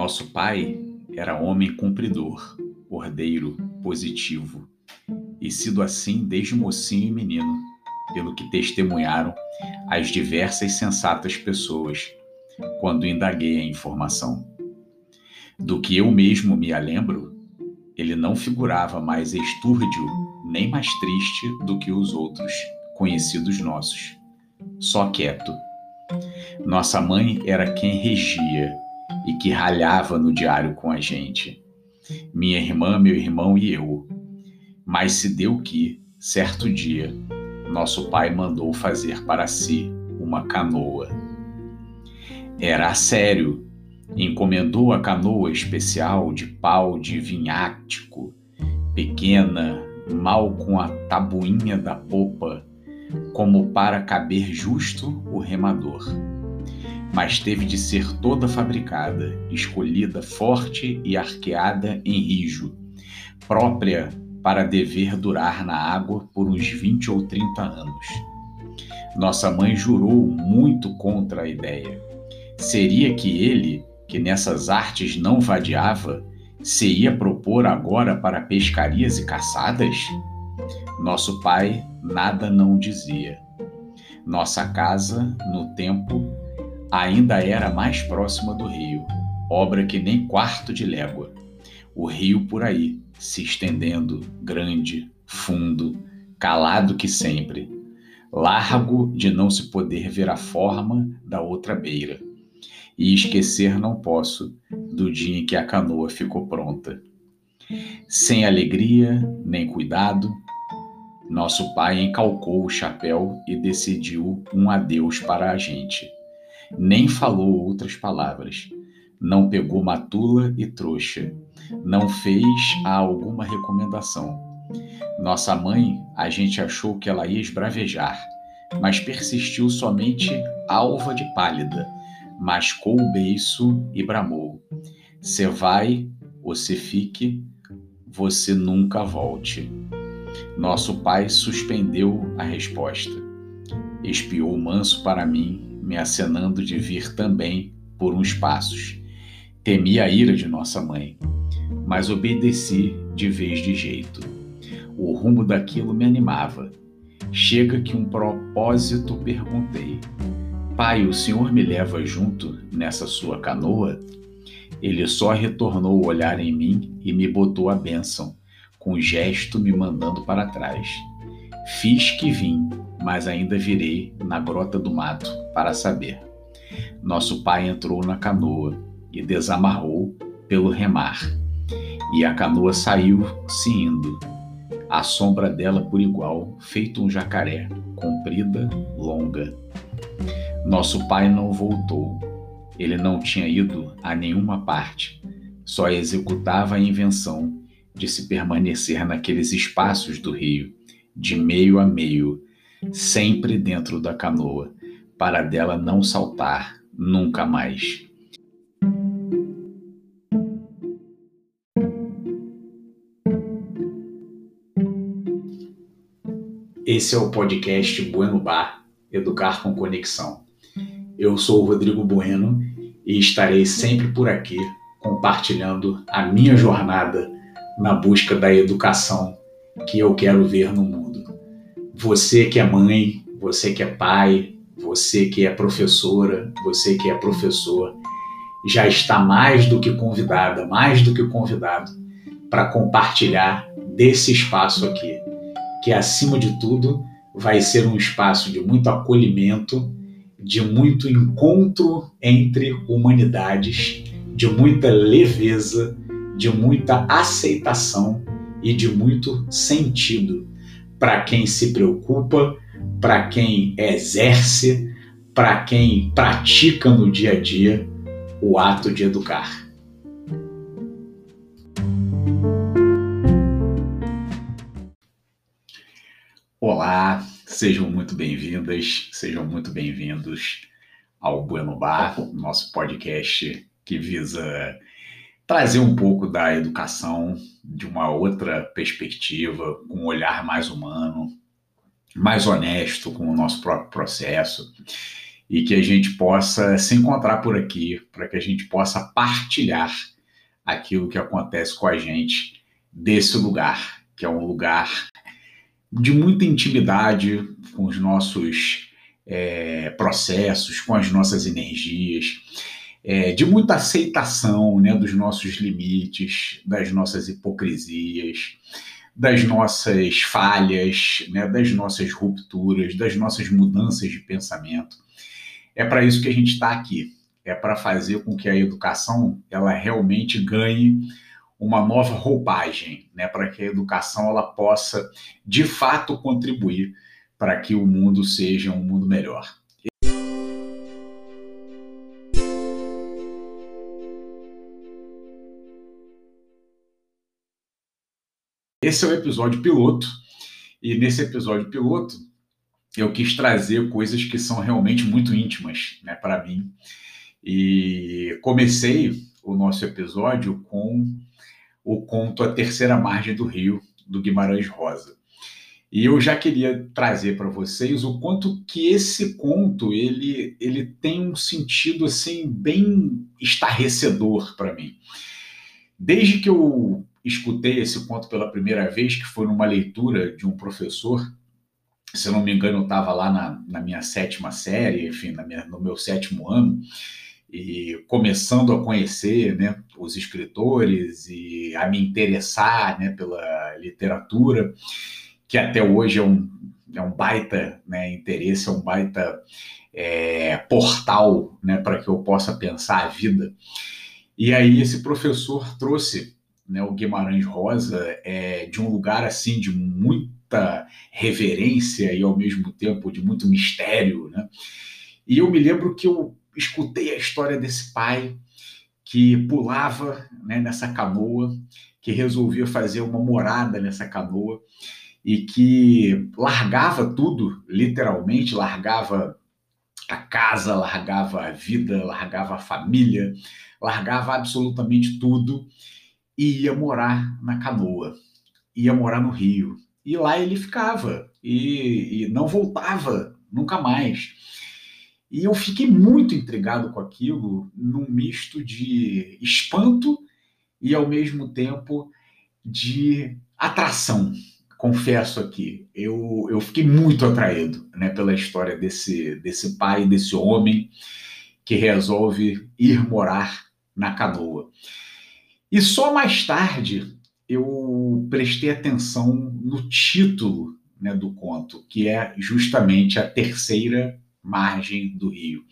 Nosso pai era homem cumpridor, ordeiro, positivo, e sido assim desde mocinho e menino, pelo que testemunharam as diversas sensatas pessoas quando indaguei a informação. Do que eu mesmo me lembro, ele não figurava mais estúrdio nem mais triste do que os outros conhecidos nossos, só quieto. Nossa mãe era quem regia e que ralhava no diário com a gente. Minha irmã, meu irmão e eu. Mas se deu que, certo dia, nosso pai mandou fazer para si uma canoa. Era a sério. Encomendou a canoa especial de pau de vinhático, pequena, mal com a tabuinha da popa, como para caber justo o remador mas teve de ser toda fabricada, escolhida forte e arqueada em rijo, própria para dever durar na água por uns 20 ou 30 anos. Nossa mãe jurou muito contra a ideia. Seria que ele, que nessas artes não vadiava, se ia propor agora para pescarias e caçadas? Nosso pai nada não dizia. Nossa casa, no tempo, ainda era mais próxima do rio, obra que nem quarto de légua. O rio por aí, se estendendo, grande, fundo, calado que sempre, largo de não se poder ver a forma da outra beira. E esquecer não posso do dia em que a canoa ficou pronta. Sem alegria nem cuidado, nosso pai encalcou o chapéu e decidiu um adeus para a gente nem falou outras palavras, não pegou matula e trouxa, não fez alguma recomendação. Nossa mãe, a gente achou que ela ia esbravejar, mas persistiu somente alva de pálida, mascou o beiço e bramou: Você vai, você fique, você nunca volte. Nosso pai suspendeu a resposta. Espiou manso para mim me acenando de vir também por uns passos. Temi a ira de nossa mãe, mas obedeci de vez de jeito. O rumo daquilo me animava. Chega que um propósito perguntei: Pai, o senhor me leva junto nessa sua canoa? Ele só retornou o olhar em mim e me botou a bênção, com gesto me mandando para trás. Fiz que vim, mas ainda virei na grota do mato para saber. Nosso pai entrou na canoa e desamarrou pelo remar, e a canoa saiu se indo, a sombra dela por igual, feito um jacaré, comprida, longa. Nosso pai não voltou. Ele não tinha ido a nenhuma parte, só executava a invenção de se permanecer naqueles espaços do rio, de meio a meio, sempre dentro da canoa, para dela não saltar nunca mais. Esse é o podcast Bueno Bar Educar com Conexão. Eu sou o Rodrigo Bueno e estarei sempre por aqui compartilhando a minha jornada na busca da educação que eu quero ver no mundo. Você que é mãe, você que é pai, você que é professora, você que é professor, já está mais do que convidada, mais do que convidado para compartilhar desse espaço aqui, que acima de tudo vai ser um espaço de muito acolhimento, de muito encontro entre humanidades, de muita leveza, de muita aceitação e de muito sentido para quem se preocupa, para quem exerce, para quem pratica no dia a dia o ato de educar. Olá, sejam muito bem-vindas, sejam muito bem-vindos ao Bueno Bar, nosso podcast que visa trazer um pouco da educação de uma outra perspectiva, com um olhar mais humano, mais honesto com o nosso próprio processo. e que a gente possa se encontrar por aqui, para que a gente possa partilhar aquilo que acontece com a gente desse lugar, que é um lugar de muita intimidade com os nossos é, processos, com as nossas energias, é, de muita aceitação né, dos nossos limites, das nossas hipocrisias, das nossas falhas, né, das nossas rupturas, das nossas mudanças de pensamento. É para isso que a gente está aqui. É para fazer com que a educação ela realmente ganhe uma nova roupagem, né, para que a educação ela possa de fato contribuir para que o mundo seja um mundo melhor. Esse é o episódio piloto, e nesse episódio piloto eu quis trazer coisas que são realmente muito íntimas né, para mim. E comecei o nosso episódio com o conto A Terceira Margem do Rio, do Guimarães Rosa. E eu já queria trazer para vocês o quanto que esse conto ele, ele tem um sentido assim bem estarrecedor para mim. Desde que eu escutei esse conto pela primeira vez, que foi numa leitura de um professor. Se eu não me engano, eu estava lá na, na, minha sétima série, enfim, minha, no meu sétimo ano, e começando a conhecer né, os escritores e a me interessar né, pela literatura, que até hoje é um, é um baita né, interesse, é um baita é, portal né, para que eu possa pensar a vida. E aí esse professor trouxe né, o Guimarães Rosa é de um lugar assim de muita reverência e ao mesmo tempo de muito mistério, né? E eu me lembro que eu escutei a história desse pai que pulava né, nessa canoa, que resolvia fazer uma morada nessa canoa e que largava tudo, literalmente, largava a casa, largava a vida, largava a família, largava absolutamente tudo e ia morar na canoa, ia morar no Rio. E lá ele ficava e, e não voltava nunca mais. E eu fiquei muito intrigado com aquilo, num misto de espanto e ao mesmo tempo de atração. Confesso aqui, eu, eu fiquei muito atraído né, pela história desse, desse pai, desse homem que resolve ir morar na canoa. E só mais tarde eu prestei atenção no título né, do conto, que é justamente a terceira margem do rio.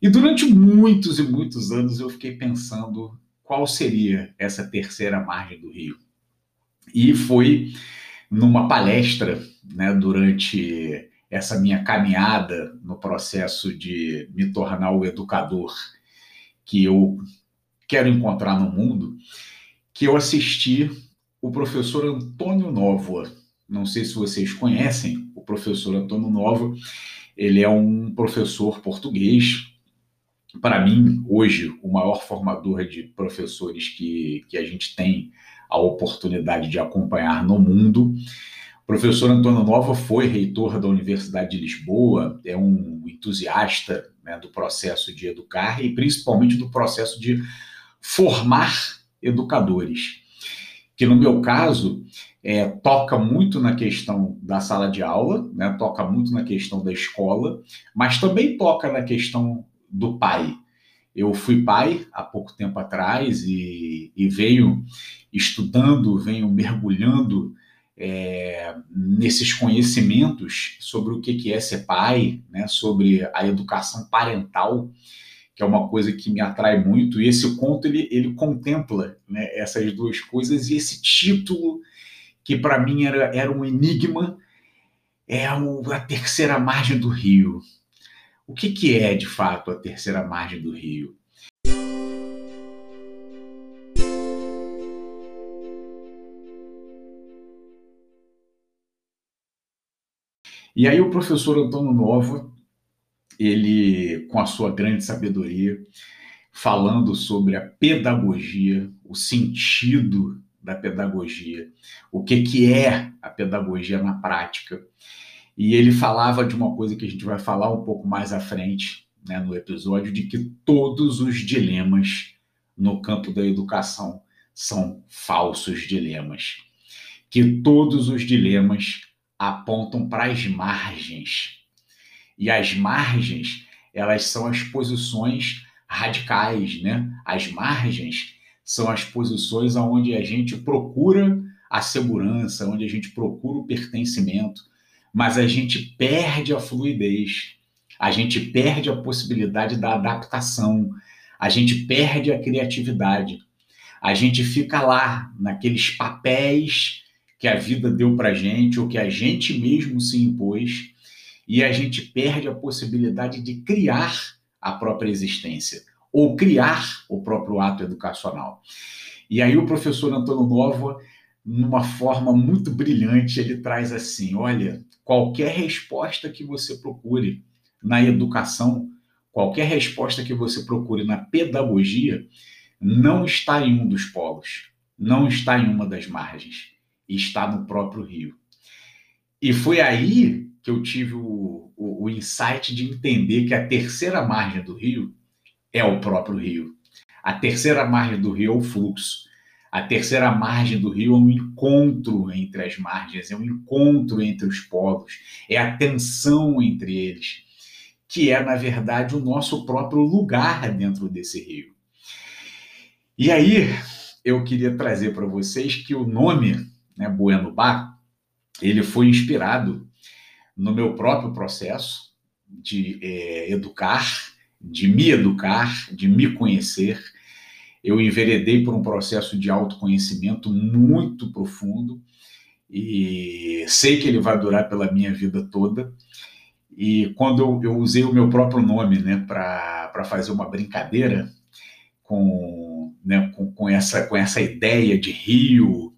E durante muitos e muitos anos eu fiquei pensando qual seria essa terceira margem do rio. E foi numa palestra, né, durante essa minha caminhada no processo de me tornar o educador que eu quero encontrar no mundo, que eu assisti o professor Antônio Novoa. Não sei se vocês conhecem o professor Antônio Novoa. Ele é um professor português. Para mim, hoje, o maior formador de professores que, que a gente tem a oportunidade de acompanhar no mundo. O professor Antônio Nova foi reitor da Universidade de Lisboa, é um entusiasta né, do processo de educar e principalmente do processo de formar educadores, que no meu caso é, toca muito na questão da sala de aula, né, toca muito na questão da escola, mas também toca na questão do pai. Eu fui pai há pouco tempo atrás e, e venho estudando, venho mergulhando é, nesses conhecimentos sobre o que é ser pai, né, sobre a educação parental que é uma coisa que me atrai muito, e esse conto ele, ele contempla né, essas duas coisas, e esse título, que para mim era, era um enigma, é o, a terceira margem do rio. O que, que é, de fato, a terceira margem do rio? E aí o professor Antônio Nova, ele, com a sua grande sabedoria, falando sobre a pedagogia, o sentido da pedagogia, o que, que é a pedagogia na prática. e ele falava de uma coisa que a gente vai falar um pouco mais à frente né, no episódio, de que todos os dilemas no campo da educação são falsos dilemas. Que todos os dilemas apontam para as margens. E as margens, elas são as posições radicais, né? As margens são as posições onde a gente procura a segurança, onde a gente procura o pertencimento, mas a gente perde a fluidez, a gente perde a possibilidade da adaptação, a gente perde a criatividade, a gente fica lá naqueles papéis que a vida deu para gente ou que a gente mesmo se impôs e a gente perde a possibilidade de criar a própria existência ou criar o próprio ato educacional. E aí o professor Antônio Nova, numa forma muito brilhante, ele traz assim, olha, qualquer resposta que você procure na educação, qualquer resposta que você procure na pedagogia, não está em um dos polos, não está em uma das margens, está no próprio rio. E foi aí que eu tive o, o, o insight de entender que a terceira margem do rio é o próprio rio. A terceira margem do rio é o fluxo. A terceira margem do rio é um encontro entre as margens, é um encontro entre os polos, é a tensão entre eles, que é, na verdade, o nosso próprio lugar dentro desse rio. E aí, eu queria trazer para vocês que o nome, né, Bueno Bar, ele foi inspirado no meu próprio processo de é, educar, de me educar, de me conhecer eu enveredei por um processo de autoconhecimento muito profundo e sei que ele vai durar pela minha vida toda. E quando eu, eu usei o meu próprio nome né, para fazer uma brincadeira com, né, com, com, essa, com essa ideia de rio,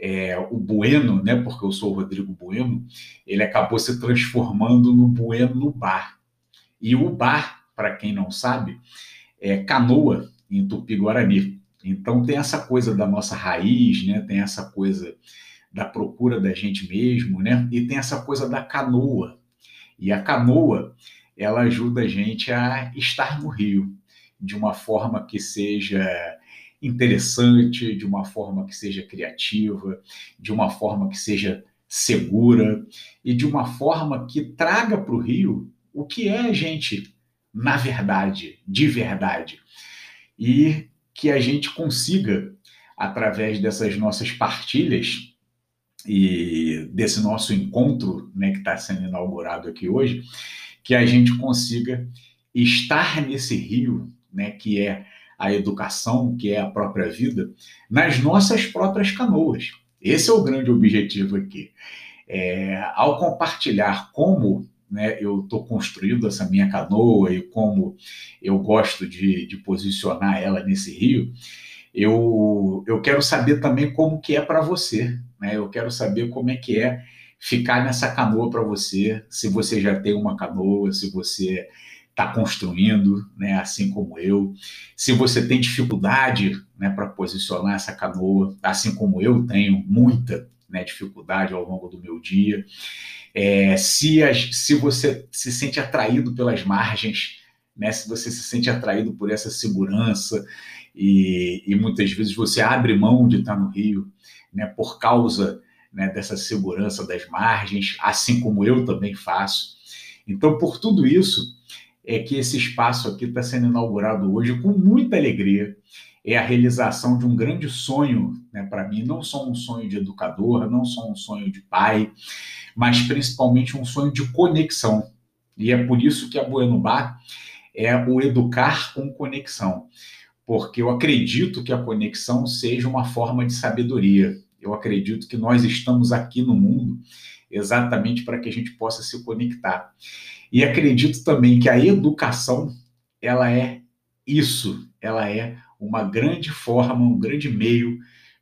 é, o Bueno, né, porque eu sou o Rodrigo Bueno, ele acabou se transformando no Bueno Bar. E o bar, para quem não sabe, é canoa em Tupi-Guarani. Então tem essa coisa da nossa raiz, né? Tem essa coisa da procura da gente mesmo, né? E tem essa coisa da canoa. E a canoa, ela ajuda a gente a estar no rio de uma forma que seja interessante, de uma forma que seja criativa, de uma forma que seja segura e de uma forma que traga para o rio o que é a gente na verdade, de verdade. E que a gente consiga, através dessas nossas partilhas e desse nosso encontro né, que está sendo inaugurado aqui hoje, que a gente consiga estar nesse rio, né, que é a educação, que é a própria vida, nas nossas próprias canoas. Esse é o grande objetivo aqui. É, ao compartilhar como né, eu estou construindo essa minha canoa e como eu gosto de, de posicionar ela nesse rio, eu, eu quero saber também como que é para você, né? Eu quero saber como é que é ficar nessa canoa para você, se você já tem uma canoa, se você está construindo, né, assim como eu, se você tem dificuldade, né, para posicionar essa canoa, assim como eu tenho muita, né, dificuldade ao longo do meu dia. É, se, as, se você se sente atraído pelas margens, né, se você se sente atraído por essa segurança e, e muitas vezes você abre mão de estar no Rio né, por causa né, dessa segurança das margens, assim como eu também faço. Então, por tudo isso, é que esse espaço aqui está sendo inaugurado hoje com muita alegria. É a realização de um grande sonho né, para mim, não só um sonho de educador, não só um sonho de pai, mas principalmente um sonho de conexão. E é por isso que a Bueno Bar é o educar com conexão, porque eu acredito que a conexão seja uma forma de sabedoria. Eu acredito que nós estamos aqui no mundo exatamente para que a gente possa se conectar. E acredito também que a educação, ela é isso, ela é uma grande forma, um grande meio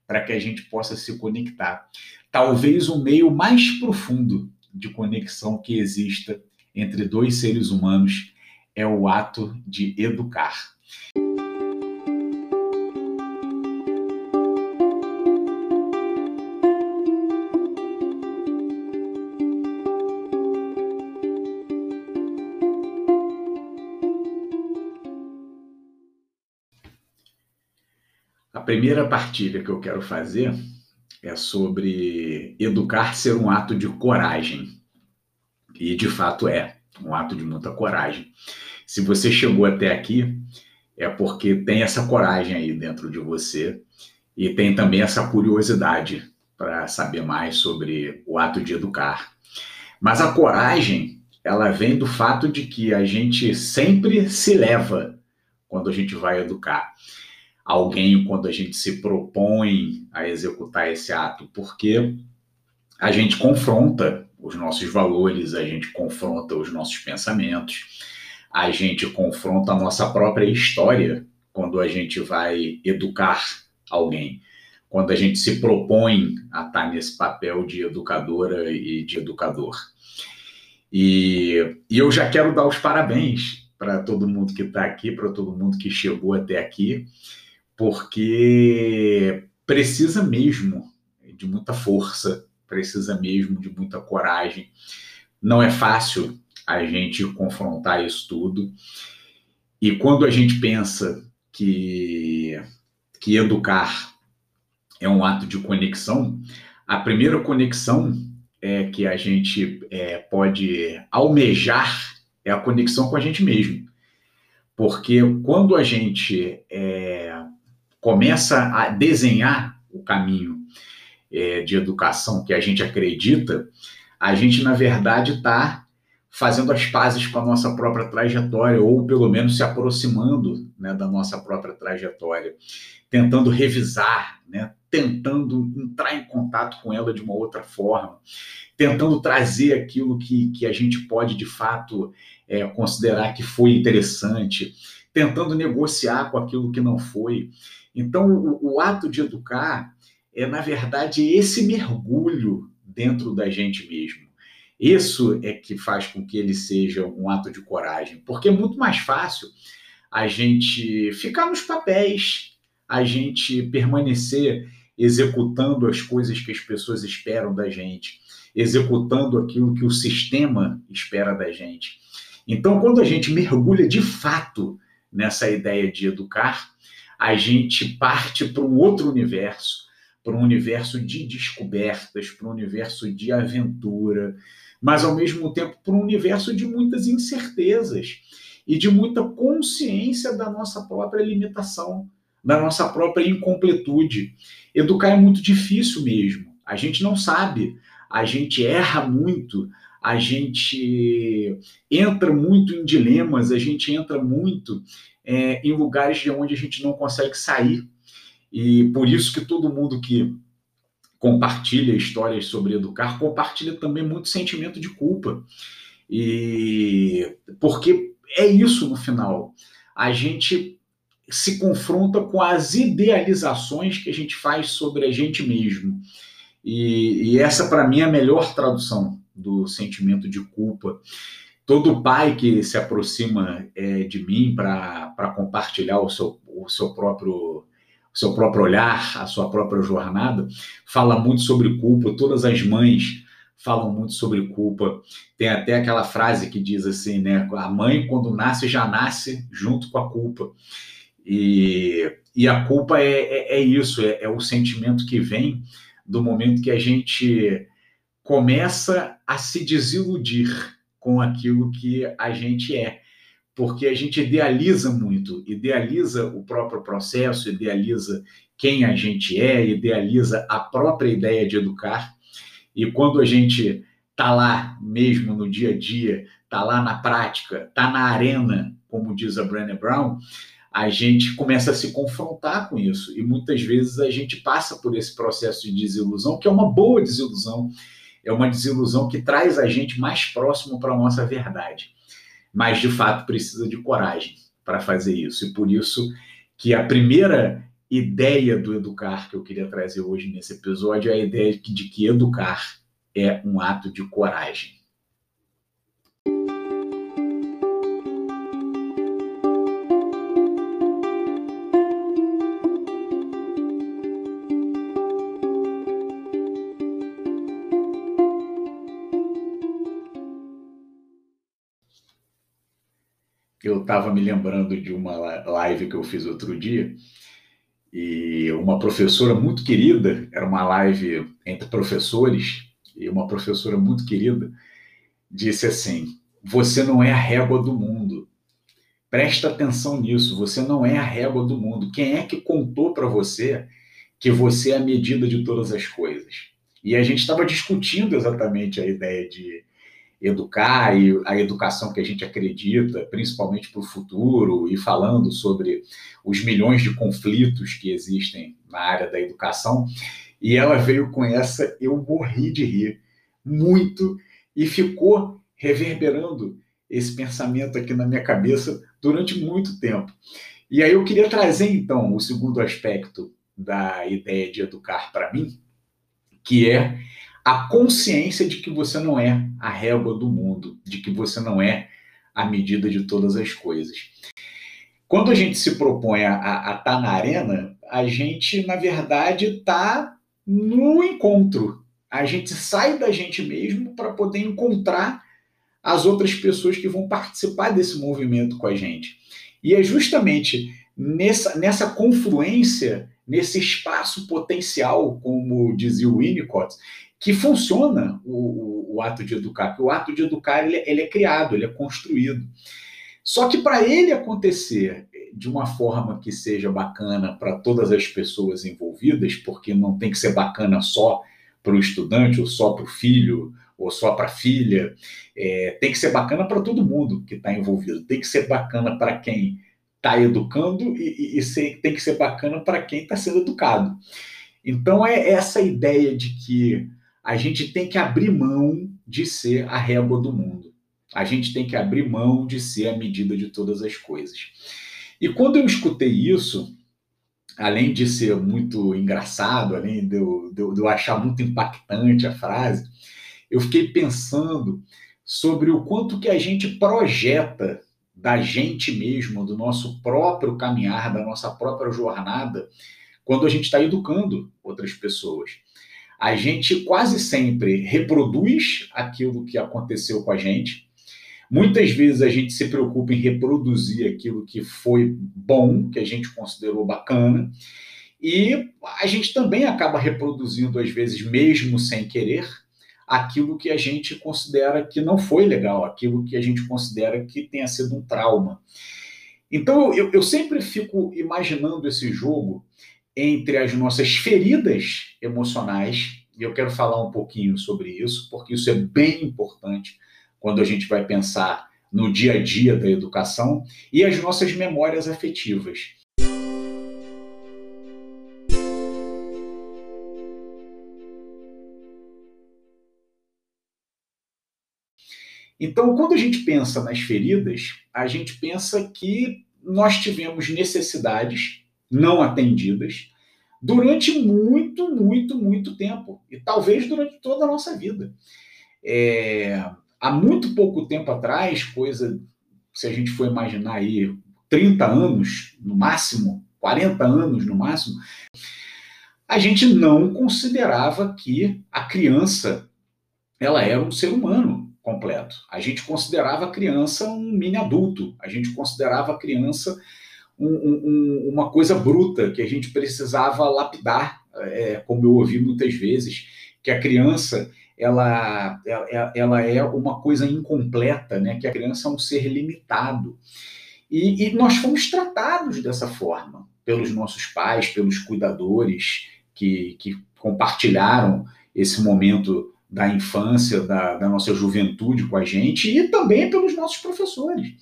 para que a gente possa se conectar. Talvez o meio mais profundo de conexão que exista entre dois seres humanos é o ato de educar. Primeira partilha que eu quero fazer é sobre educar ser um ato de coragem. E de fato é um ato de muita coragem. Se você chegou até aqui, é porque tem essa coragem aí dentro de você e tem também essa curiosidade para saber mais sobre o ato de educar. Mas a coragem, ela vem do fato de que a gente sempre se leva quando a gente vai educar alguém, quando a gente se propõe a executar esse ato, porque a gente confronta os nossos valores, a gente confronta os nossos pensamentos, a gente confronta a nossa própria história quando a gente vai educar alguém quando a gente se propõe a estar nesse papel de educadora e de educador. E, e eu já quero dar os parabéns para todo mundo que está aqui, para todo mundo que chegou até aqui, porque precisa mesmo de muita força, precisa mesmo de muita coragem. Não é fácil a gente confrontar isso tudo. E quando a gente pensa que, que educar é um ato de conexão. A primeira conexão é que a gente é, pode almejar é a conexão com a gente mesmo. Porque quando a gente é, começa a desenhar o caminho é, de educação que a gente acredita, a gente, na verdade, está fazendo as pazes com a nossa própria trajetória, ou pelo menos se aproximando né, da nossa própria trajetória, tentando revisar, né, tentando entrar em contato com ela de uma outra forma, tentando trazer aquilo que, que a gente pode de fato é, considerar que foi interessante, tentando negociar com aquilo que não foi. Então, o, o ato de educar é, na verdade, esse mergulho dentro da gente mesmo. Isso é que faz com que ele seja um ato de coragem, porque é muito mais fácil a gente ficar nos papéis, a gente permanecer executando as coisas que as pessoas esperam da gente, executando aquilo que o sistema espera da gente. Então, quando a gente mergulha de fato nessa ideia de educar, a gente parte para um outro universo, para um universo de descobertas, para um universo de aventura, mas ao mesmo tempo para um universo de muitas incertezas e de muita consciência da nossa própria limitação, da nossa própria incompletude. Educar é muito difícil mesmo. A gente não sabe, a gente erra muito, a gente entra muito em dilemas, a gente entra muito é, em lugares de onde a gente não consegue sair. E por isso que todo mundo que compartilha histórias sobre educar compartilha também muito sentimento de culpa. E porque é isso no final. A gente se confronta com as idealizações que a gente faz sobre a gente mesmo. E, e essa, para mim, é a melhor tradução do sentimento de culpa. Todo pai que se aproxima é, de mim para compartilhar o seu, o seu próprio o seu próprio olhar, a sua própria jornada, fala muito sobre culpa. Todas as mães falam muito sobre culpa. Tem até aquela frase que diz assim, né? A mãe, quando nasce, já nasce junto com a culpa. E, e a culpa é, é, é isso, é, é o sentimento que vem do momento que a gente começa a se desiludir com aquilo que a gente é. Porque a gente idealiza muito, idealiza o próprio processo, idealiza quem a gente é, idealiza a própria ideia de educar. E quando a gente está lá mesmo no dia a dia, está lá na prática, está na arena, como diz a Brené Brown, a gente começa a se confrontar com isso. E muitas vezes a gente passa por esse processo de desilusão, que é uma boa desilusão, é uma desilusão que traz a gente mais próximo para a nossa verdade. Mas, de fato, precisa de coragem para fazer isso. E por isso que a primeira ideia do educar que eu queria trazer hoje nesse episódio é a ideia de que educar é um ato de coragem. Estava me lembrando de uma live que eu fiz outro dia, e uma professora muito querida, era uma live entre professores, e uma professora muito querida disse assim: Você não é a régua do mundo. Presta atenção nisso, você não é a régua do mundo. Quem é que contou para você que você é a medida de todas as coisas? E a gente estava discutindo exatamente a ideia de educar e a educação que a gente acredita, principalmente para o futuro, e falando sobre os milhões de conflitos que existem na área da educação. E ela veio com essa, eu morri de rir muito e ficou reverberando esse pensamento aqui na minha cabeça durante muito tempo. E aí eu queria trazer então o segundo aspecto da ideia de educar para mim, que é a consciência de que você não é a régua do mundo, de que você não é a medida de todas as coisas. Quando a gente se propõe a estar tá na arena, a gente, na verdade, está no encontro. A gente sai da gente mesmo para poder encontrar as outras pessoas que vão participar desse movimento com a gente. E é justamente nessa, nessa confluência, nesse espaço potencial, como dizia o Winnicott, que funciona o, o, o, ato de educar, porque o ato de educar ele, ele é criado, ele é construído. Só que para ele acontecer de uma forma que seja bacana para todas as pessoas envolvidas, porque não tem que ser bacana só para o estudante, ou só para o filho, ou só para a filha, é, tem que ser bacana para todo mundo que está envolvido, tem que ser bacana para quem está educando e, e, e tem que ser bacana para quem está sendo educado. Então é essa ideia de que a gente tem que abrir mão de ser a régua do mundo. A gente tem que abrir mão de ser a medida de todas as coisas. E quando eu escutei isso, além de ser muito engraçado, além de eu, de eu, achar muito impactante a frase, eu fiquei pensando sobre o quanto que a gente projeta da gente mesmo, do nosso próprio caminhar, da nossa própria jornada, quando a gente está educando outras pessoas a gente quase sempre reproduz aquilo que aconteceu com a gente. Muitas vezes a gente se preocupa em reproduzir aquilo que foi bom, que a gente considerou bacana, e a gente também acaba reproduzindo, às vezes, mesmo sem querer, aquilo que a gente considera que não foi legal, aquilo que a gente considera que tenha sido um trauma. Então, eu, eu sempre fico imaginando esse jogo entre as nossas feridas emocionais, e eu quero falar um pouquinho sobre isso, porque isso é bem importante quando a gente vai pensar no dia a dia da educação, e as nossas memórias afetivas. Então, quando a gente pensa nas feridas, a gente pensa que nós tivemos necessidades não atendidas durante muito, muito, muito tempo. E talvez durante toda a nossa vida. É, há muito pouco tempo atrás, coisa, se a gente for imaginar aí, 30 anos no máximo, 40 anos no máximo, a gente não considerava que a criança ela era um ser humano completo. A gente considerava a criança um mini adulto. A gente considerava a criança um, um, uma coisa bruta que a gente precisava lapidar, é, como eu ouvi muitas vezes, que a criança ela, ela, ela é uma coisa incompleta, né? que a criança é um ser limitado. E, e nós fomos tratados dessa forma pelos nossos pais, pelos cuidadores que, que compartilharam esse momento da infância, da, da nossa juventude com a gente e também pelos nossos professores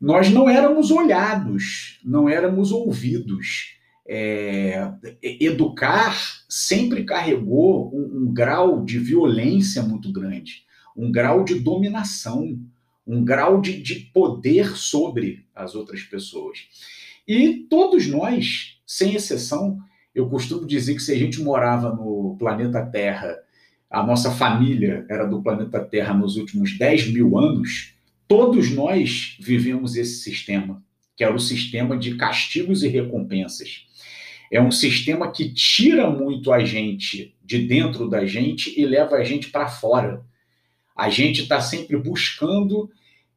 nós não éramos olhados, não éramos ouvidos. É, educar sempre carregou um, um, grau de violência muito grande, um grau de dominação, um grau de, de poder sobre as outras pessoas. E todos nós, sem exceção, eu costumo dizer que se a gente morava no planeta Terra, a nossa família era do planeta Terra nos últimos 10 mil anos, Todos nós vivemos esse sistema, que era o sistema de castigos e recompensas. É um sistema que tira muito a gente de dentro da gente e leva a gente para fora. A gente está sempre buscando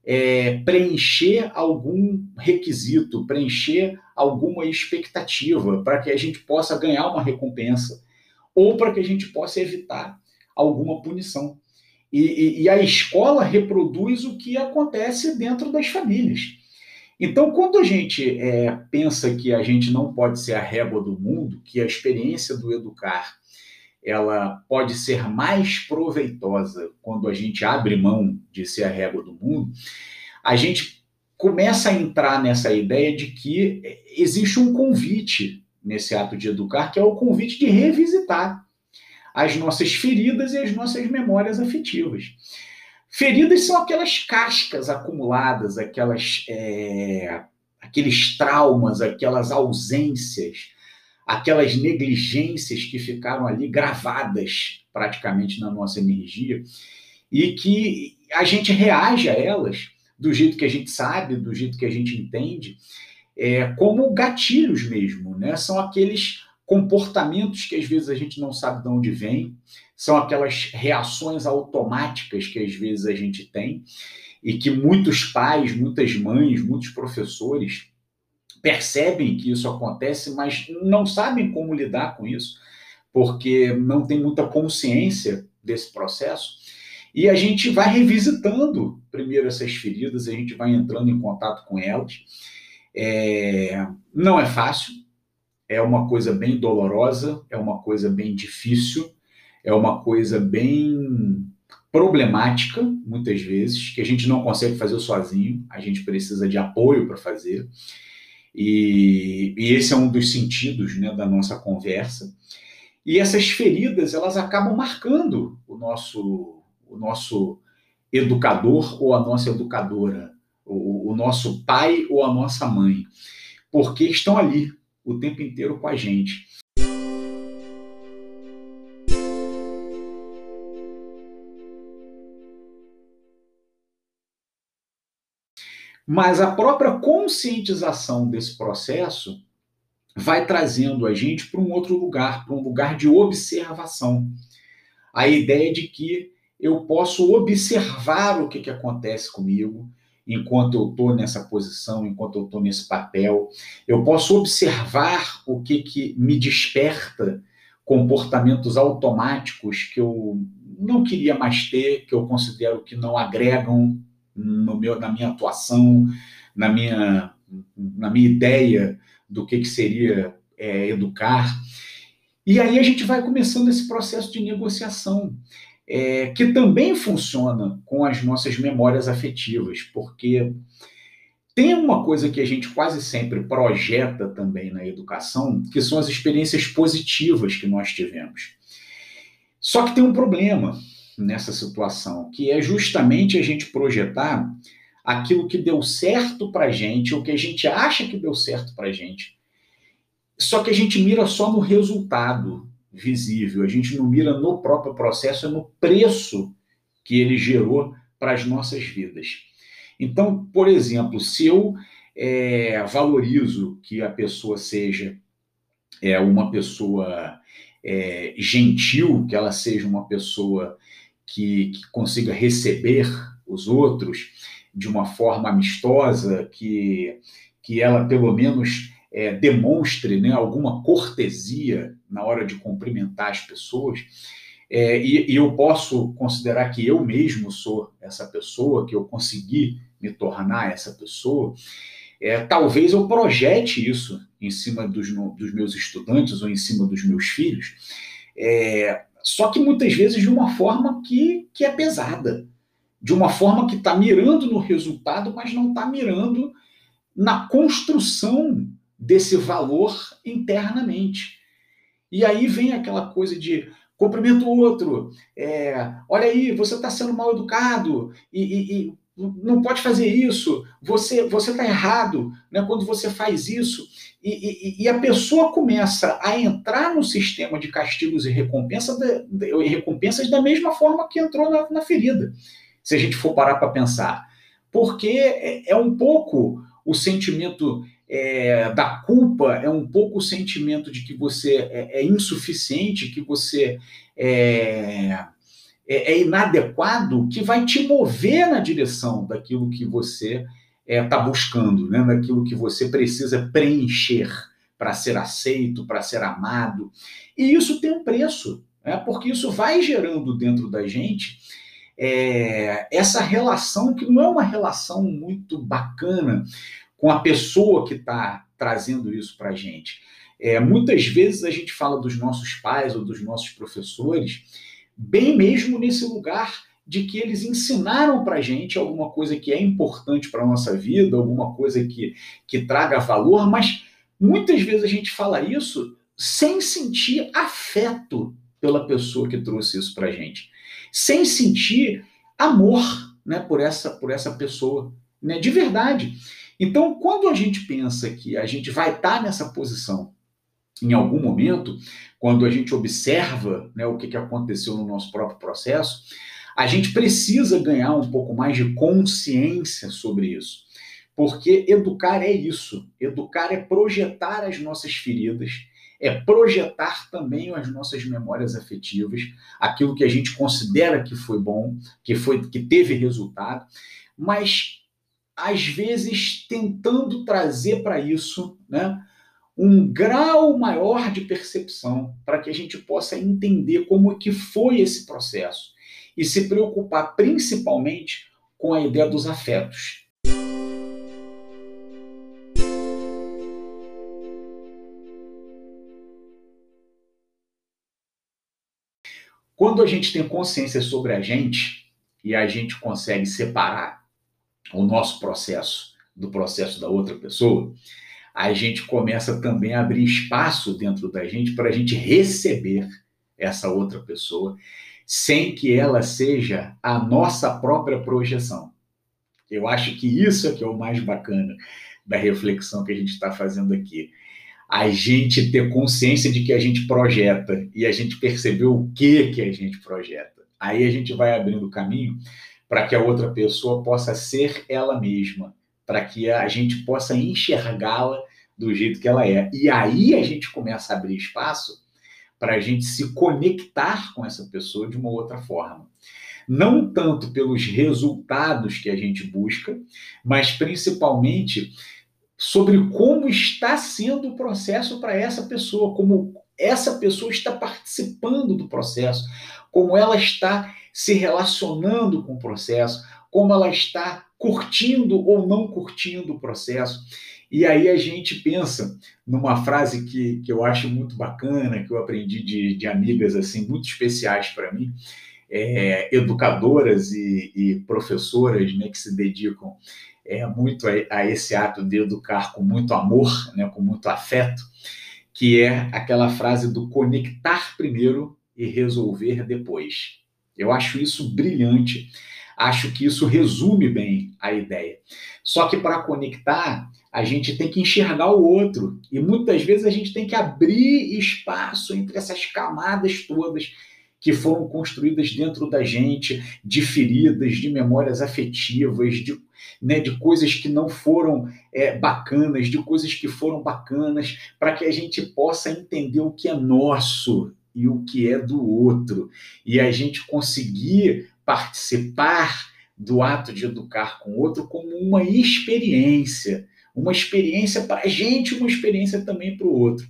é, preencher algum requisito, preencher alguma expectativa para que a gente possa ganhar uma recompensa ou para que a gente possa evitar alguma punição. E, e, e, a escola reproduz o que acontece dentro das famílias. Então, quando a gente é, pensa que a gente não pode ser a régua do mundo, que a experiência do educar ela pode ser mais proveitosa quando a gente abre mão de ser a régua do mundo, a gente começa a entrar nessa ideia de que existe um convite nesse ato de educar, que é o convite de revisitar as nossas feridas e as nossas memórias afetivas. Feridas são aquelas cascas acumuladas, aquelas, é, aqueles traumas, aquelas ausências, aquelas negligências que ficaram ali gravadas praticamente na nossa energia e que a gente reage a elas do jeito que a gente sabe, do jeito que a gente entende, é, como gatilhos mesmo, né? São aqueles comportamentos que às vezes a gente não sabe de onde vem, são aquelas reações automáticas que às vezes a gente tem e que muitos pais, muitas mães, muitos professores percebem que isso acontece, mas não sabem como lidar com isso, porque não tem muita consciência desse processo. E a gente vai revisitando primeiro essas feridas, a gente vai entrando em contato com elas. É... Não é fácil, é uma coisa bem dolorosa, é uma coisa bem difícil, é uma coisa bem problemática, muitas vezes, que a gente não consegue fazer sozinho, a gente precisa de apoio para fazer. E, e, esse é um dos sentidos né, da nossa conversa. E essas feridas, elas acabam marcando o nosso, o nosso educador ou a nossa educadora, o, o nosso pai ou a nossa mãe, porque estão ali, o tempo inteiro com a gente. Mas a própria conscientização desse processo vai trazendo a gente para um outro lugar, para um lugar de observação. A ideia de que eu posso observar o que, que acontece comigo, enquanto eu estou nessa posição, enquanto eu estou nesse papel. Eu posso observar o que, que me desperta comportamentos automáticos que eu não queria mais ter, que eu considero que não agregam meu, na minha atuação, na minha, na minha ideia do que, que seria é, educar. E aí a gente vai começando esse processo de negociação é, que também funciona com as nossas memórias afetivas, porque tem uma coisa que a gente quase sempre projeta também na educação, que são as experiências positivas que nós tivemos. Só que tem um problema nessa situação, que é justamente a gente projetar aquilo que deu certo para gente, o que a gente acha que deu certo para gente. Só que a gente mira só no resultado, visível, a gente não mira no próprio processo, é no preço que ele gerou para as nossas vidas. Então, por exemplo, se eu é, valorizo que a pessoa seja é, uma pessoa é, gentil, que ela seja uma pessoa que, que consiga receber os outros de uma forma amistosa, que, que ela pelo menos é, demonstre né, alguma cortesia na hora de cumprimentar as pessoas. É, e, e, eu posso considerar que eu mesmo sou essa pessoa, que eu consegui me tornar essa pessoa. É, talvez eu projete isso em cima dos, no, dos, meus estudantes ou em cima dos meus filhos, é, só que muitas vezes de uma forma que, que é pesada, de uma forma que está mirando no resultado, mas não está mirando na construção desse valor internamente. E aí vem aquela coisa de cumprimento o outro, é, olha aí, você está sendo mal educado e, e, e, não pode fazer isso, você você está errado né, quando você faz isso. E, e, a pessoa começa a entrar no sistema de castigos e recompensa de, de, recompensas da mesma forma que entrou na, na ferida, se a gente for parar para pensar. Porque é, é um pouco o sentimento é, da culpa é um pouco o sentimento de que você é, é insuficiente, que você é, é, é inadequado que vai te mover na direção daquilo que você está é, buscando, né? daquilo que você precisa preencher para ser aceito, para ser amado. E isso tem um preço, né? porque isso vai gerando dentro da gente é, essa relação que não é uma relação muito bacana com a pessoa que está trazendo isso para a gente. É, muitas vezes a gente fala dos nossos pais ou dos nossos professores bem mesmo nesse lugar de que eles ensinaram para a gente alguma coisa que é importante para a nossa vida, alguma coisa que, que traga valor, mas muitas vezes a gente fala isso sem sentir afeto pela pessoa que trouxe isso para a gente, sem sentir amor né, por, essa, por essa pessoa, né, de verdade. Então, quando a gente pensa que a gente vai estar tá nessa posição em algum momento, quando a gente observa né, o que, que aconteceu no nosso próprio processo, a gente precisa ganhar um pouco mais de consciência sobre isso. Porque educar é isso. Educar é projetar as nossas feridas, é projetar também as nossas memórias afetivas, aquilo que a gente considera que foi bom, que foi que teve resultado, mas às vezes tentando trazer para isso, né, um grau maior de percepção para que a gente possa entender como que foi esse processo e se preocupar principalmente com a ideia dos afetos. Quando a gente tem consciência sobre a gente e a gente consegue separar o nosso processo do processo da outra pessoa, a gente começa também a abrir espaço dentro da gente para a gente receber essa outra pessoa, sem que ela seja a nossa própria projeção. Eu acho que isso é que é o mais bacana da reflexão que a gente está fazendo aqui. A gente ter consciência de que a gente projeta e a gente perceber o que que a gente projeta. Aí a gente vai abrindo caminho para que a outra pessoa possa ser ela mesma, para que a gente possa enxergá-la do jeito que ela é. E aí a gente começa a abrir espaço para a gente se conectar com essa pessoa de uma outra forma. Não tanto pelos resultados que a gente busca, mas principalmente sobre como está sendo o processo para essa pessoa, como essa pessoa está participando do processo, como ela está se relacionando com o processo, como ela está curtindo ou não curtindo o processo. E aí a gente pensa numa frase que, que eu acho muito bacana, que eu aprendi de, de amigas assim muito especiais para mim, é, educadoras e, e, professoras né, que se dedicam é, muito a, a, esse ato de educar com muito amor, né, com muito afeto, que é aquela frase do conectar primeiro e resolver depois. Eu acho isso brilhante, acho que isso resume bem a ideia. Só que para conectar, a gente tem que enxergar o outro. E muitas vezes a gente tem que abrir espaço entre essas camadas todas que foram construídas dentro da gente, de feridas, de memórias afetivas, de, né, de coisas que não foram é, bacanas, de coisas que foram bacanas, para que a gente possa entender o que é nosso e o que é do outro. E a gente conseguir participar do ato de educar com o outro como uma experiência uma experiência para a gente, uma experiência também para o outro.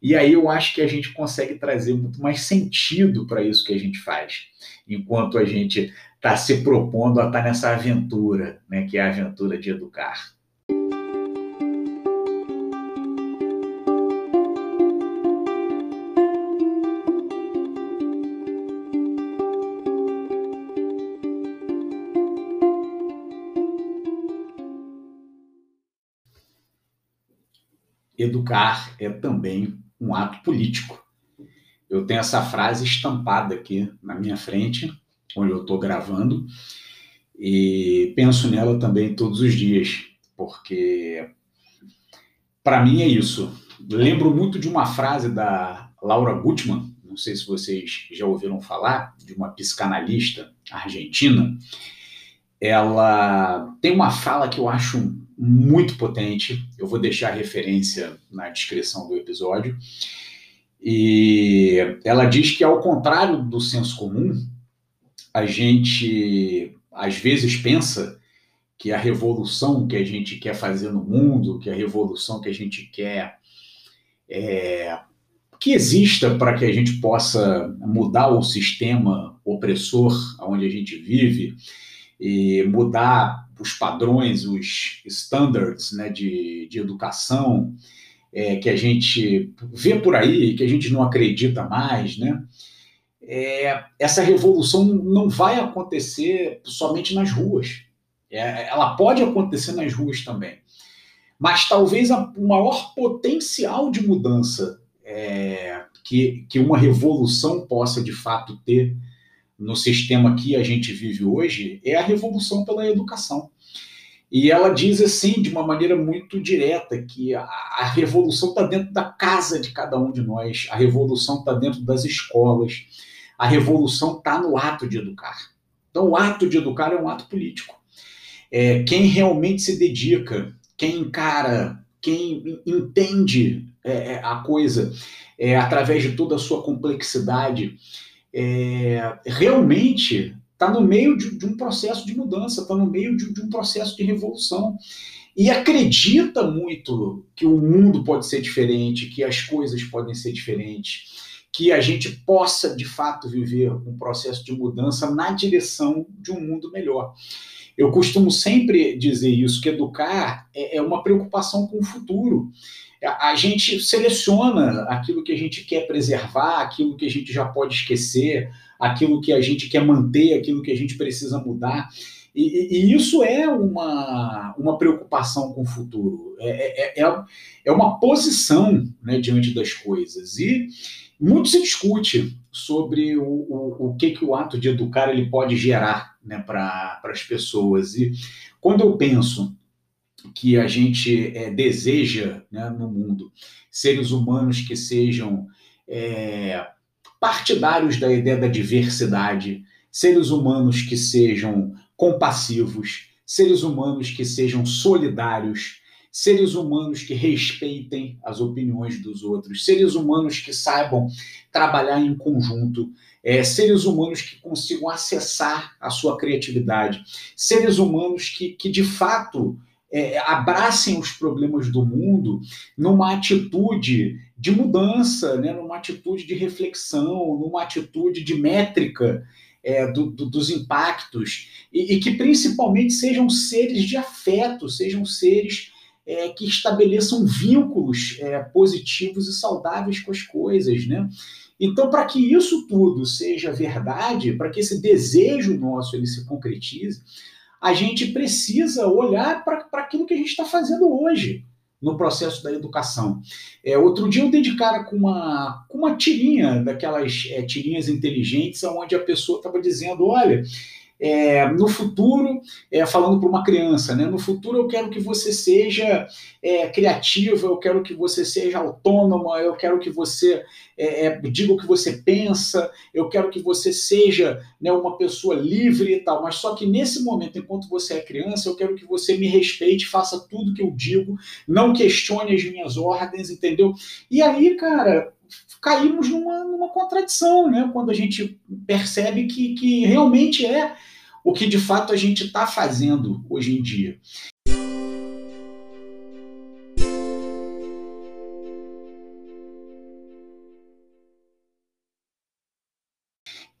E aí eu acho que a gente consegue trazer muito mais sentido para isso que a gente faz, enquanto a gente está se propondo a estar tá nessa aventura, né, que é a aventura de educar. Educar é também um ato político. Eu tenho essa frase estampada aqui na minha frente, onde eu estou gravando, e penso nela também todos os dias, porque para mim é isso. Lembro muito de uma frase da Laura Gutman, não sei se vocês já ouviram falar, de uma psicanalista argentina. Ela tem uma fala que eu acho muito potente. Eu vou deixar a referência na descrição do episódio. E ela diz que, ao contrário do senso comum, a gente às vezes pensa que a revolução que a gente quer fazer no mundo, que a revolução que a gente quer é, que exista para que a gente possa mudar o sistema opressor onde a gente vive e mudar os padrões, os standards né, de, de educação é, que a gente vê por aí, que a gente não acredita mais, né? É, essa revolução não vai acontecer somente nas ruas. É, ela pode acontecer nas ruas também. Mas talvez a, o maior potencial de mudança é, que, que uma revolução possa de fato ter no sistema que a gente vive hoje é a revolução pela educação. E ela diz assim, de uma maneira muito direta, que a, a revolução está dentro da casa de cada um de nós, a revolução está dentro das escolas, a revolução está no ato de educar. Então, o ato de educar é um ato político. É, quem realmente se dedica, quem encara, quem entende é, é a coisa é, através de toda a sua complexidade, é, realmente está no meio de, de, um processo de mudança, está no meio de, de, um processo de revolução. E acredita muito que o mundo pode ser diferente, que as coisas podem ser diferentes, que a gente possa, de fato, viver um processo de mudança na direção de um mundo melhor. Eu costumo sempre dizer isso, que educar é, é uma preocupação com o futuro a gente seleciona aquilo que a gente quer preservar, aquilo que a gente já pode esquecer, aquilo que a gente quer manter, aquilo que a gente precisa mudar. E, e isso é uma, uma preocupação com o futuro, é, é, é, é uma posição né, diante das coisas. E muito se discute sobre o, o, o que, que o ato de educar ele pode gerar né, para as pessoas. E quando eu penso que a gente é, deseja né, no mundo. Seres humanos que sejam é, partidários da ideia da diversidade, seres humanos que sejam compassivos, seres humanos que sejam solidários, seres humanos que respeitem as opiniões dos outros, seres humanos que saibam trabalhar em conjunto, é, seres humanos que consigam acessar a sua criatividade, seres humanos que, que de fato é, abracem os problemas do mundo numa atitude de mudança, né, numa atitude de reflexão, numa atitude de métrica é, do, do, dos impactos, e, e, que principalmente sejam seres de afeto, sejam seres é, que estabeleçam vínculos é, positivos e saudáveis com as coisas. Né? Então, para que isso tudo seja verdade, para que esse desejo nosso ele se concretize, a gente precisa olhar para aquilo que a gente está fazendo hoje no processo da educação. É, outro dia eu dei de cara com uma, com uma tirinha, daquelas é, tirinhas inteligentes, onde a pessoa estava dizendo: olha, é, no futuro, é, falando para uma criança, né? No futuro eu quero que você seja é, criativa, eu quero que você seja autônoma, eu quero que você é, é, diga o que você pensa, eu quero que você seja né, uma pessoa livre e tal. Mas só que nesse momento, enquanto você é criança, eu quero que você me respeite, faça tudo que eu digo, não questione as minhas ordens, entendeu? E aí, cara, caímos numa, numa contradição, né? Quando a gente percebe que, que realmente é o que de fato a gente está fazendo hoje em dia.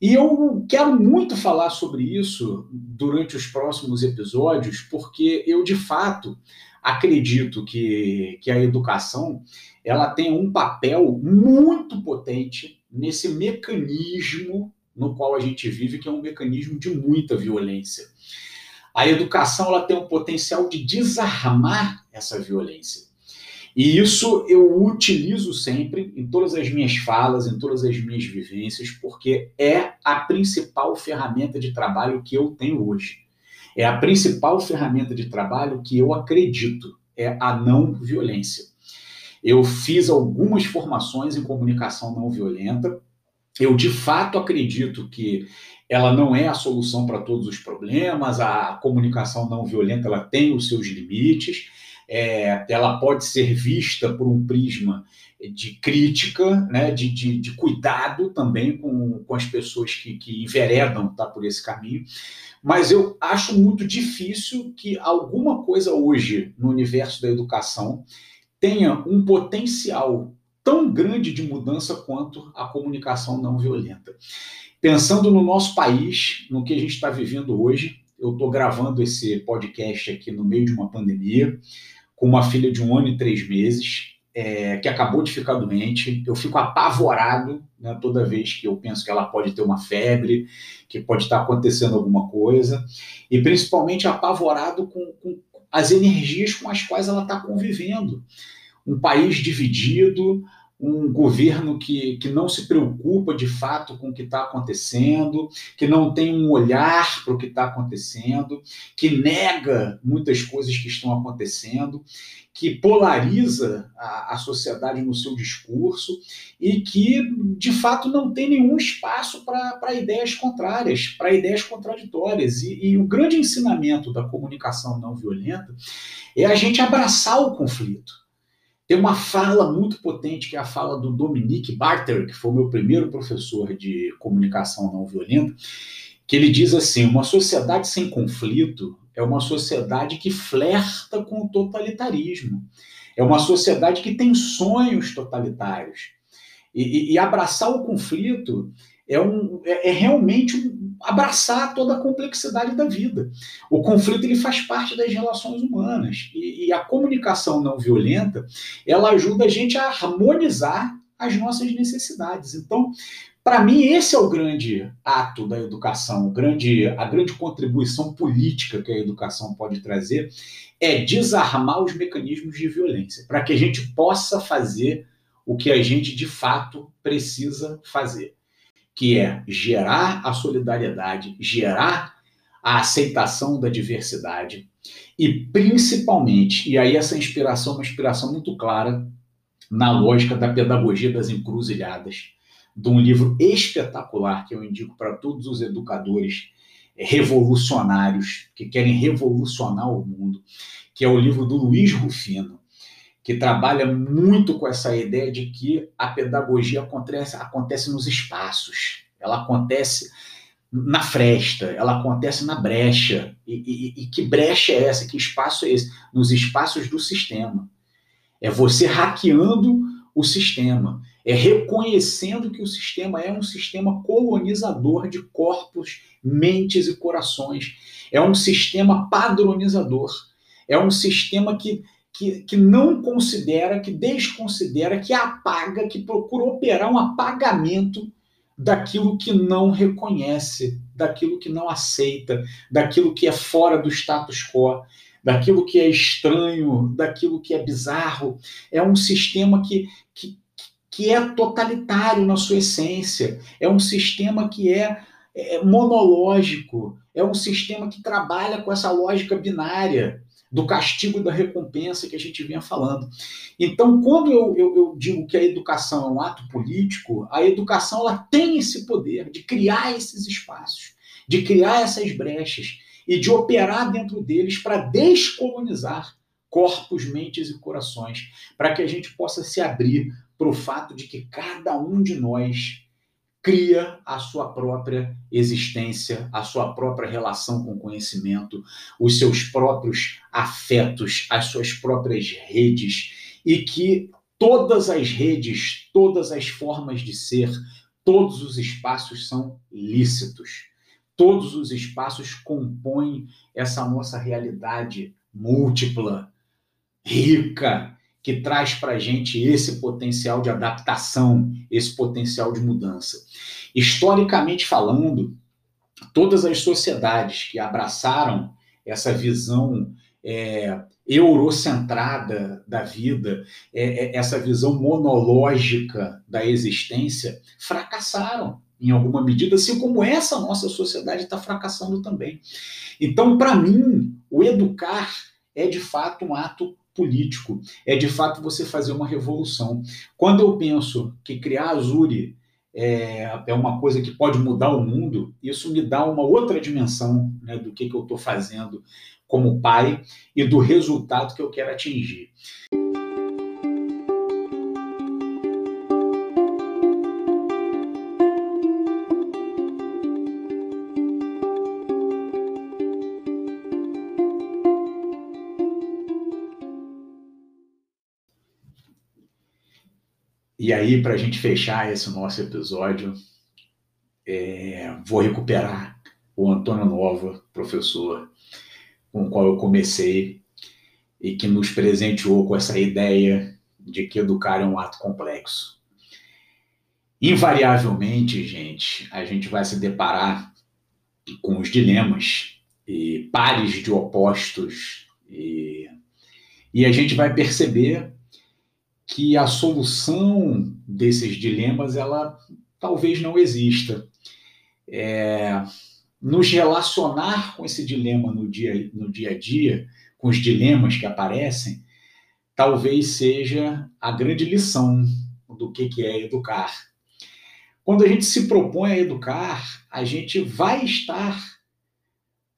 E eu quero muito falar sobre isso durante os próximos episódios, porque eu de fato acredito que, que a educação ela tem um papel muito potente nesse mecanismo no qual a gente vive, que é um mecanismo de muita violência. A educação ela tem um potencial de desarmar essa violência. E isso eu utilizo sempre em todas as minhas falas, em todas as minhas vivências, porque é a principal ferramenta de trabalho que eu tenho hoje. É a principal ferramenta de trabalho que eu acredito, é a não violência. Eu fiz algumas formações em comunicação não violenta, eu de fato acredito que ela não é a solução para todos os problemas, a comunicação não violenta ela tem os seus limites, é, ela pode ser vista por um prisma de crítica, né, de, de, de, cuidado também com, com as pessoas que, que enveredam tá, por esse caminho. Mas eu acho muito difícil que alguma coisa hoje no universo da educação tenha um potencial tão grande de mudança quanto a comunicação não violenta. Pensando no nosso país, no que a gente está vivendo hoje, eu estou gravando esse podcast aqui no meio de uma pandemia, com uma filha de um ano e três meses, é, que acabou de ficar doente. Eu fico apavorado né, toda vez que eu penso que ela pode ter uma febre, que pode estar acontecendo alguma coisa, e principalmente apavorado com, com as energias com as quais ela está convivendo. Um país dividido, um governo que, que não se preocupa de fato com o que está acontecendo, que não tem um olhar para o que está acontecendo, que nega muitas coisas que estão acontecendo, que polariza a, a sociedade no seu discurso e que, de fato, não tem nenhum espaço para ideias contrárias, para ideias contraditórias. E, e o grande ensinamento da comunicação não violenta é a gente abraçar o conflito tem uma fala muito potente, que é a fala do Dominique Barter, que foi o meu primeiro professor de comunicação não violenta, que ele diz assim: uma sociedade sem conflito é uma sociedade que flerta com o totalitarismo. É uma sociedade que tem sonhos totalitários. E, e, e abraçar o conflito é, um, é, é realmente um, abraçar toda a complexidade da vida. O conflito ele faz parte das relações humanas e, e a comunicação não violenta ela ajuda a gente a harmonizar as nossas necessidades. Então, para mim, esse é o grande ato da educação, grande, a grande contribuição política que a educação pode trazer é desarmar os mecanismos de violência, para que a gente possa fazer o que a gente de fato precisa fazer que é gerar a solidariedade, gerar a aceitação da diversidade e principalmente, e aí essa inspiração é uma inspiração muito clara na lógica da pedagogia das encruzilhadas, de um livro espetacular que eu indico para todos os educadores revolucionários que querem revolucionar o mundo, que é o livro do Luiz Rufino que trabalha muito com essa ideia de que a pedagogia acontece, acontece nos espaços, ela acontece na fresta, ela acontece na brecha. E, e, e, que brecha é essa? Que espaço é esse? Nos espaços do sistema. É você hackeando o sistema, é reconhecendo que o sistema é um sistema colonizador de corpos, mentes e corações. É um sistema padronizador. É um sistema que que, que não considera, que desconsidera, que apaga, que procura operar um apagamento daquilo que não reconhece, daquilo que não aceita, daquilo que é fora do status quo, daquilo que é estranho, daquilo que é bizarro. É um sistema que, que, que é totalitário na sua essência, é um sistema que é, é monológico, é um sistema que trabalha com essa lógica binária do castigo e da recompensa que a gente vinha falando. Então, quando eu, eu, eu, digo que a educação é um ato político, a educação ela tem esse poder de criar esses espaços, de criar essas brechas e de operar dentro deles para descolonizar corpos, mentes e corações, para que a gente possa se abrir para o fato de que cada um de nós cria a sua própria existência, a sua própria relação com o conhecimento, os seus próprios afetos, as suas próprias redes, e que todas as redes, todas as formas de ser, todos os espaços são lícitos. Todos os espaços compõem essa nossa realidade múltipla, rica, que traz para a gente esse potencial de adaptação, esse potencial de mudança. Historicamente falando, todas as sociedades que abraçaram essa visão é, eurocentrada da vida, é, é, essa visão monológica da existência, fracassaram em alguma medida, assim como essa nossa sociedade está fracassando também. Então, para mim, o educar é de fato um ato político, é de fato você fazer uma revolução. Quando eu penso que criar a Azure é, é uma coisa que pode mudar o mundo, isso me dá uma outra dimensão né, do que, que eu estou fazendo como pai e do resultado que eu quero atingir. E aí, para a gente fechar esse nosso episódio, é, vou recuperar o Antônio Nova, professor, com o qual eu comecei e que nos presenteou com essa ideia de que educar é um ato complexo. Invariavelmente, gente, a gente vai se deparar com os dilemas e pares de opostos e, e a gente vai perceber que a solução desses dilemas ela talvez não exista. É, nos relacionar com esse dilema no dia, no dia a dia, com os dilemas que aparecem, talvez seja a grande lição do que, que é educar. Quando a gente se propõe a educar, a gente vai estar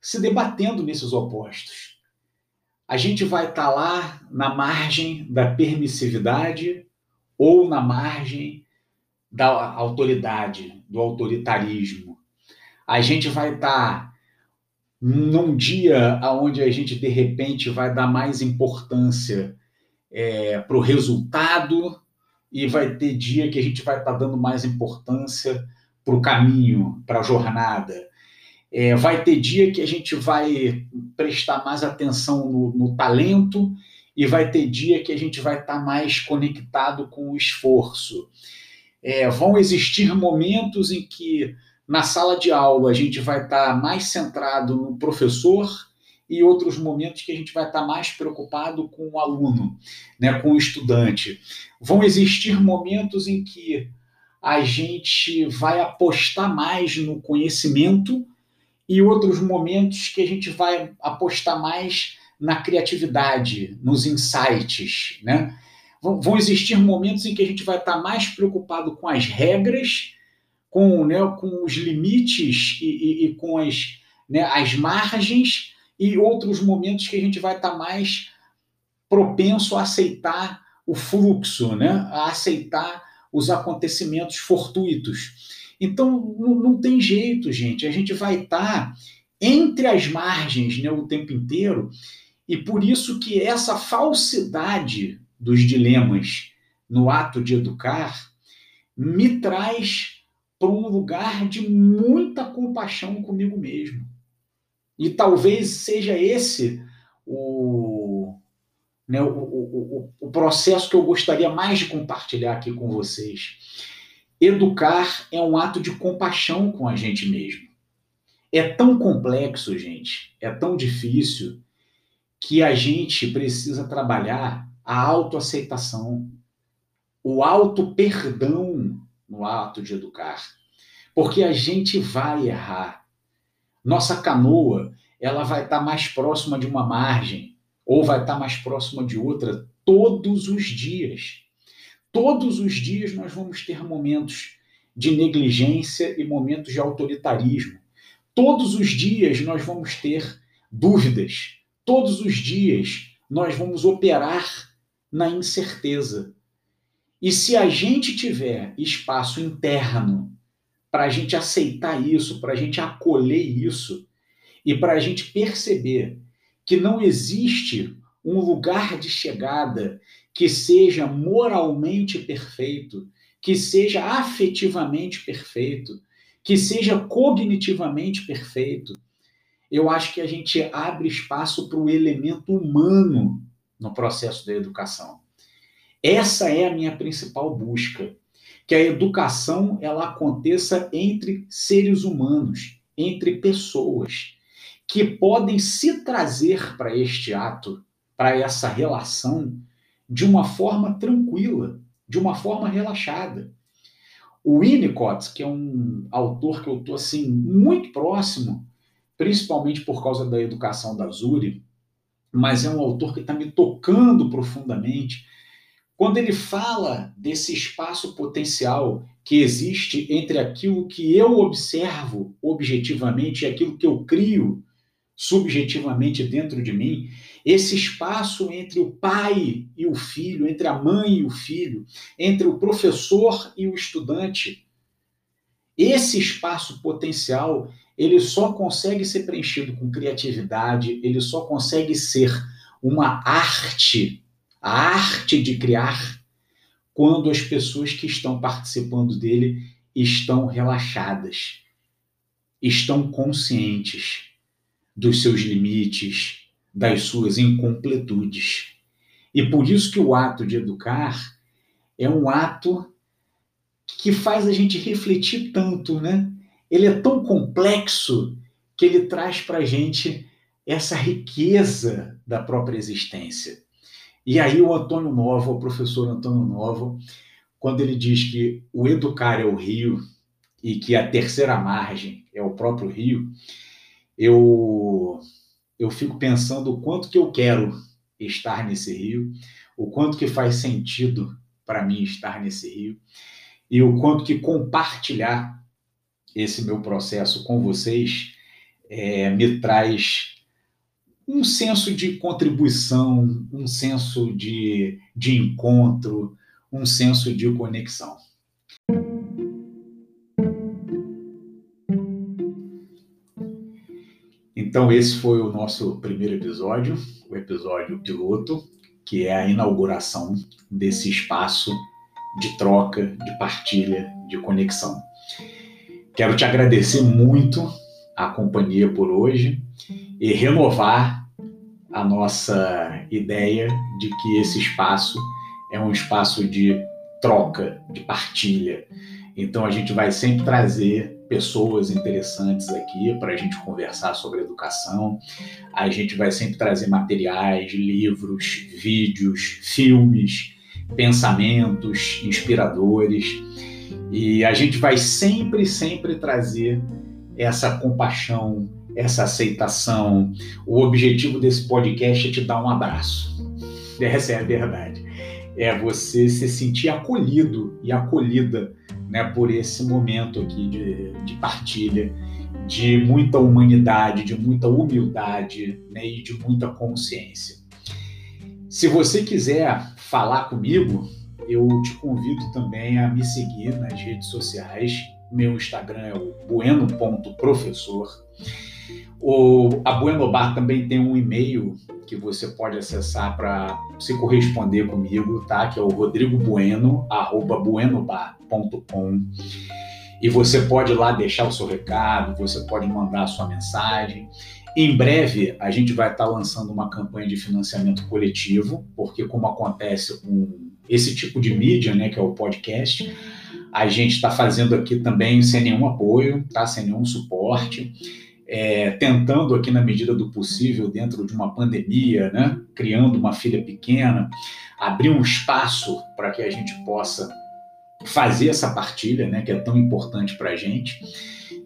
se debatendo nesses opostos. A gente vai estar lá na margem da permissividade ou na margem da autoridade, do autoritarismo. A gente vai estar num dia onde a gente de repente vai dar mais importância é, para o resultado e vai ter dia que a gente vai estar tá dando mais importância para o caminho, para a jornada. É, vai ter dia que a gente vai prestar mais atenção no, no talento e vai ter dia que a gente vai estar tá mais conectado com o esforço. É, vão existir momentos em que na sala de aula, a gente vai estar tá mais centrado no professor e outros momentos que a gente vai estar tá mais preocupado com o aluno, né, com o estudante. Vão existir momentos em que a gente vai apostar mais no conhecimento e outros momentos que a gente vai apostar mais na criatividade, nos insights, né? Vão existir momentos em que a gente vai estar mais preocupado com as regras com, né, com os limites e, e, e com as, né, as margens e outros momentos que a gente vai estar mais propenso a aceitar o fluxo, né, a aceitar os acontecimentos fortuitos. Então, não, tem jeito, gente. A gente vai estar tá entre as margens né, o tempo inteiro, e por isso que essa falsidade dos dilemas no ato de educar me traz para um lugar de muita compaixão comigo mesmo. E talvez seja esse o, né, o, o, o, processo que eu gostaria mais de compartilhar aqui com vocês. Educar é um ato de compaixão com a gente mesmo. É tão complexo, gente, é tão difícil, que a gente precisa trabalhar a autoaceitação, o auto-perdão no ato de educar. Porque a gente vai errar. Nossa canoa, ela vai estar mais próxima de uma margem ou vai estar mais próxima de outra todos os dias. Todos os dias nós vamos ter momentos de negligência e momentos de autoritarismo. Todos os dias nós vamos ter dúvidas. Todos os dias nós vamos operar na incerteza. E se a gente tiver espaço interno para a gente aceitar isso, para a gente acolher isso e para a gente perceber que não existe um lugar de chegada que seja moralmente perfeito, que seja afetivamente perfeito, que seja cognitivamente perfeito. Eu acho que a gente abre espaço para o elemento humano no processo da educação. Essa é a minha principal busca, que a educação ela aconteça entre seres humanos, entre pessoas que podem se trazer para este ato, para essa relação de uma forma tranquila, de uma forma relaxada. O Winnicott, que é um autor que eu estou assim muito próximo, principalmente por causa da educação da Zuri, mas é um autor que está me tocando profundamente quando ele fala desse espaço potencial que existe entre aquilo que eu observo objetivamente e aquilo que eu crio subjetivamente dentro de mim, esse espaço entre o pai e o filho, entre a mãe e o filho, entre o professor e o estudante, esse espaço potencial, ele só consegue ser preenchido com criatividade, ele só consegue ser uma arte a arte de criar quando as pessoas que estão participando dele estão relaxadas, estão conscientes dos seus limites, das suas incompletudes. E por isso que o ato de educar é um ato que faz a gente refletir tanto, né? Ele é tão complexo que ele traz para a gente essa riqueza da própria existência. E aí o Antônio Novo, o professor Antônio Novo, quando ele diz que o educar é o rio e que a terceira margem é o próprio rio, eu eu fico pensando o quanto que eu quero estar nesse rio, o quanto que faz sentido para mim estar nesse rio e o quanto que compartilhar esse meu processo com vocês é, me traz um senso de contribuição, um senso de, de encontro, um senso de conexão. Então, esse foi o nosso primeiro episódio, o episódio piloto, que é a inauguração desse espaço de troca, de partilha, de conexão. Quero te agradecer muito a companhia por hoje e renovar a nossa ideia de que esse espaço é um espaço de troca, de partilha. Então a gente vai sempre trazer pessoas interessantes aqui para a gente conversar sobre educação. A gente vai sempre trazer materiais, livros, vídeos, filmes, pensamentos inspiradores. E a gente vai sempre, sempre trazer essa compaixão, essa aceitação. O objetivo desse podcast é te dar um abraço. Essa é a verdade. É você se sentir acolhido e acolhida né, por esse momento aqui de, de partilha, de muita humanidade, de muita humildade né, e de muita consciência. Se você quiser falar comigo, eu te convido também a me seguir nas redes sociais meu Instagram é o bueno.professor. O, a Bueno Bar também tem um e-mail que você pode acessar para se corresponder comigo, tá? Que é o E você pode lá deixar o seu recado, você pode mandar a sua mensagem. Em breve, a gente vai estar lançando uma campanha de financiamento coletivo, porque como acontece com esse tipo de mídia, né, que é o podcast, a gente está fazendo aqui também sem nenhum apoio, tá? sem nenhum suporte, é, tentando aqui na medida do possível, dentro de uma pandemia, né? criando uma filha pequena, abrir um espaço para que a gente possa fazer essa partilha, né? que é tão importante para a gente.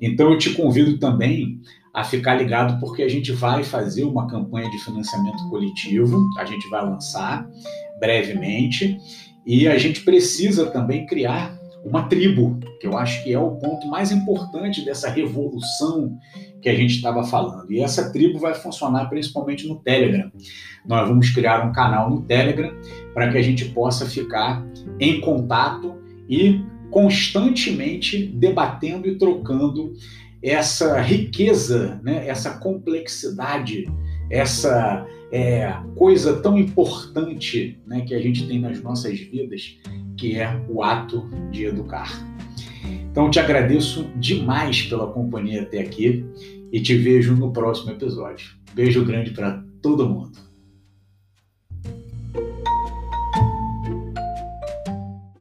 Então eu te convido também a ficar ligado porque a gente vai fazer uma campanha de financiamento coletivo, a gente vai lançar brevemente e a gente precisa também criar uma tribo, que eu acho que é o ponto mais importante dessa revolução que a gente estava falando. E essa tribo vai funcionar principalmente no Telegram. Nós vamos criar um canal no Telegram para que a gente possa ficar em contato e constantemente debatendo e trocando essa riqueza, né, essa complexidade, essa é, coisa tão importante né, que a gente tem nas nossas vidas que é o ato de educar. Então, te agradeço demais pela companhia até aqui e te vejo no próximo episódio. Beijo grande para todo mundo.